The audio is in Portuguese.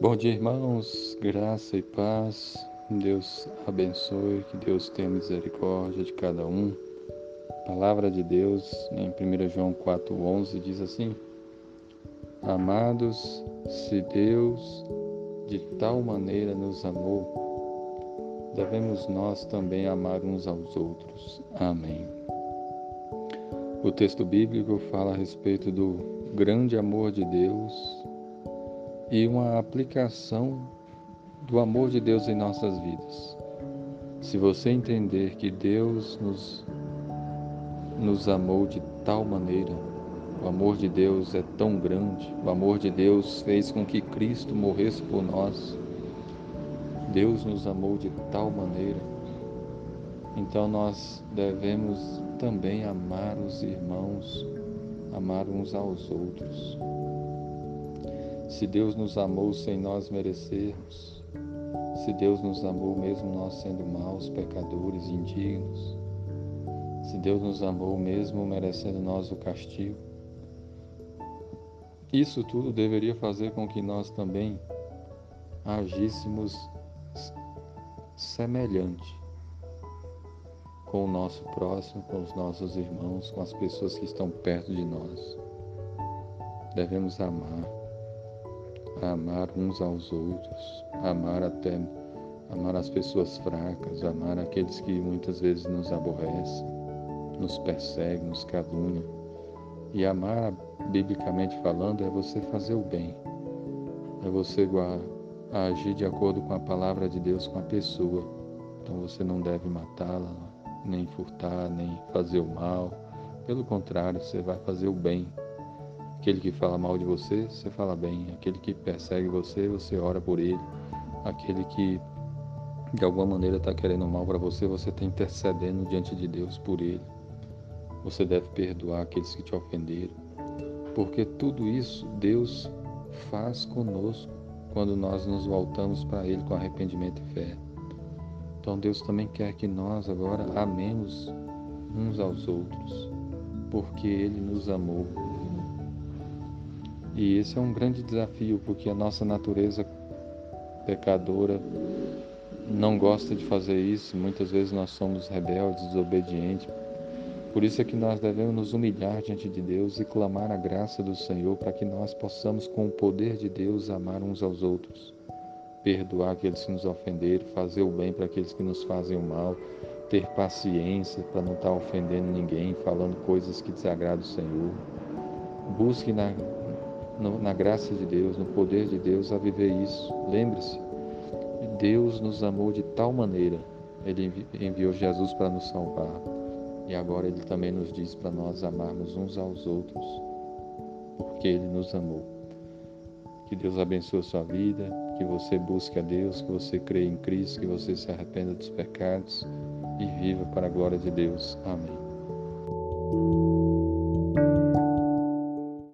Bom dia, irmãos, graça e paz. Deus abençoe, que Deus tenha misericórdia de cada um. palavra de Deus em 1 João 4,11 diz assim: Amados, se Deus de tal maneira nos amou, devemos nós também amar uns aos outros. Amém. O texto bíblico fala a respeito do grande amor de Deus e uma aplicação do amor de Deus em nossas vidas. Se você entender que Deus nos, nos amou de tal maneira, o amor de Deus é tão grande, o amor de Deus fez com que Cristo morresse por nós. Deus nos amou de tal maneira, então nós devemos também amar os irmãos, amar uns aos outros. Se Deus nos amou sem nós merecermos, se Deus nos amou mesmo nós sendo maus, pecadores, indignos, se Deus nos amou mesmo merecendo nós o castigo, isso tudo deveria fazer com que nós também agíssemos semelhante com o nosso próximo, com os nossos irmãos, com as pessoas que estão perto de nós. Devemos amar amar uns aos outros, amar até amar as pessoas fracas, amar aqueles que muitas vezes nos aborrecem, nos perseguem, nos caluniam. E amar, biblicamente falando, é você fazer o bem, é você agir de acordo com a palavra de Deus com a pessoa. Então você não deve matá-la, nem furtar, nem fazer o mal. Pelo contrário, você vai fazer o bem Aquele que fala mal de você, você fala bem. Aquele que persegue você, você ora por ele. Aquele que de alguma maneira está querendo mal para você, você está intercedendo diante de Deus por ele. Você deve perdoar aqueles que te ofenderam. Porque tudo isso Deus faz conosco quando nós nos voltamos para Ele com arrependimento e fé. Então Deus também quer que nós agora amemos uns aos outros, porque Ele nos amou e esse é um grande desafio, porque a nossa natureza pecadora não gosta de fazer isso. Muitas vezes nós somos rebeldes, desobedientes. Por isso é que nós devemos nos humilhar diante de Deus e clamar a graça do Senhor para que nós possamos, com o poder de Deus, amar uns aos outros, perdoar aqueles que nos ofenderam, fazer o bem para aqueles que nos fazem o mal, ter paciência para não estar ofendendo ninguém, falando coisas que desagradam o Senhor. Busque na no, na graça de Deus, no poder de Deus, a viver isso. Lembre-se, Deus nos amou de tal maneira, Ele enviou Jesus para nos salvar. E agora Ele também nos diz para nós amarmos uns aos outros, porque Ele nos amou. Que Deus abençoe a sua vida, que você busque a Deus, que você creia em Cristo, que você se arrependa dos pecados e viva para a glória de Deus. Amém.